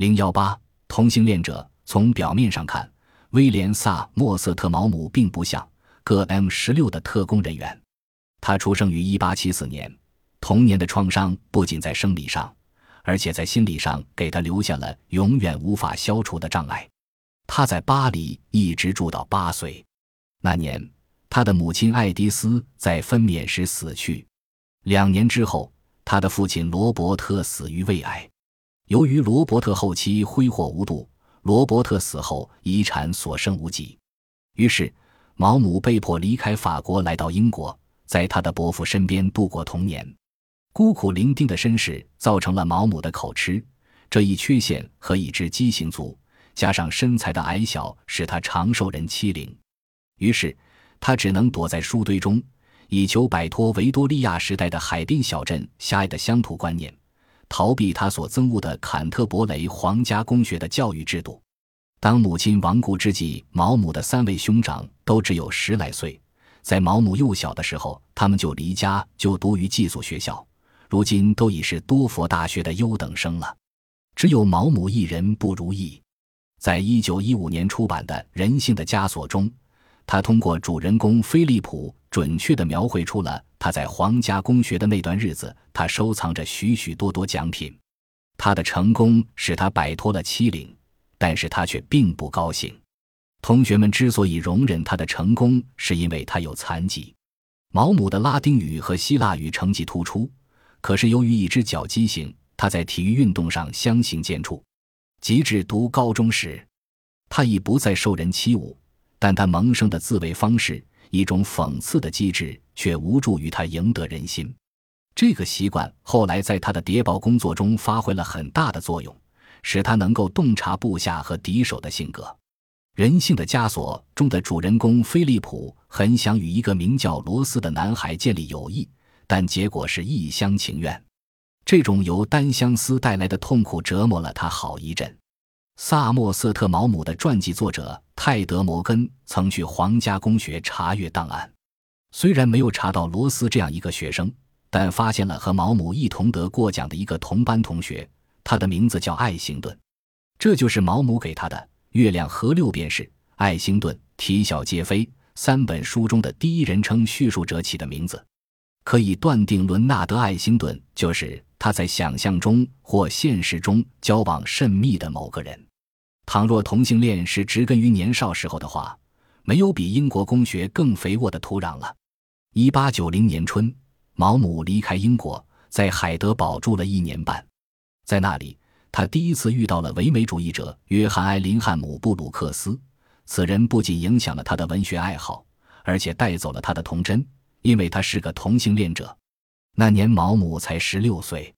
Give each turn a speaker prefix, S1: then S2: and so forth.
S1: 零幺八同性恋者，从表面上看，威廉·萨默瑟特·毛姆并不像个 M 十六的特工人员。他出生于一八七四年，童年的创伤不仅在生理上，而且在心理上给他留下了永远无法消除的障碍。他在巴黎一直住到八岁，那年他的母亲爱迪丝在分娩时死去，两年之后，他的父亲罗伯特死于胃癌。由于罗伯特后期挥霍无度，罗伯特死后遗产所剩无几，于是毛姆被迫离开法国，来到英国，在他的伯父身边度过童年。孤苦伶仃的身世造成了毛姆的口吃，这一缺陷和一只畸形足，加上身材的矮小，使他常受人欺凌。于是他只能躲在书堆中，以求摆脱维多利亚时代的海滨小镇狭隘的乡土观念。逃避他所憎恶的坎特伯雷皇家公学的教育制度。当母亲亡故之际，毛姆的三位兄长都只有十来岁。在毛姆幼小的时候，他们就离家就读于寄宿学校，如今都已是多佛大学的优等生了。只有毛姆一人不如意。在一九一五年出版的《人性的枷锁》中，他通过主人公菲利普，准确地描绘出了。他在皇家公学的那段日子，他收藏着许许多多奖品。他的成功使他摆脱了欺凌，但是他却并不高兴。同学们之所以容忍他的成功，是因为他有残疾。毛姆的拉丁语和希腊语成绩突出，可是由于一只脚畸形，他在体育运动上相形见绌。及至读高中时，他已不再受人欺侮，但他萌生的自卫方式。一种讽刺的机制，却无助于他赢得人心。这个习惯后来在他的谍报工作中发挥了很大的作用，使他能够洞察部下和敌手的性格。《人性的枷锁》中的主人公菲利普很想与一个名叫罗斯的男孩建立友谊，但结果是一厢情愿。这种由单相思带来的痛苦折磨了他好一阵。萨默瑟特·毛姆的传记作者泰德·摩根曾去皇家公学查阅档案，虽然没有查到罗斯这样一个学生，但发现了和毛姆一同得过奖的一个同班同学，他的名字叫爱辛顿，这就是毛姆给他的《月亮河六便士》《爱辛顿》《啼笑皆非》三本书中的第一人称叙述者起的名字，可以断定伦纳德·爱辛顿就是他在想象中或现实中交往甚密的某个人。倘若同性恋是植根于年少时候的话，没有比英国公学更肥沃的土壤了。一八九零年春，毛姆离开英国，在海德堡住了一年半。在那里，他第一次遇到了唯美主义者约翰·埃林汉姆·布鲁克斯。此人不仅影响了他的文学爱好，而且带走了他的童真，因为他是个同性恋者。那年毛姆才十六岁。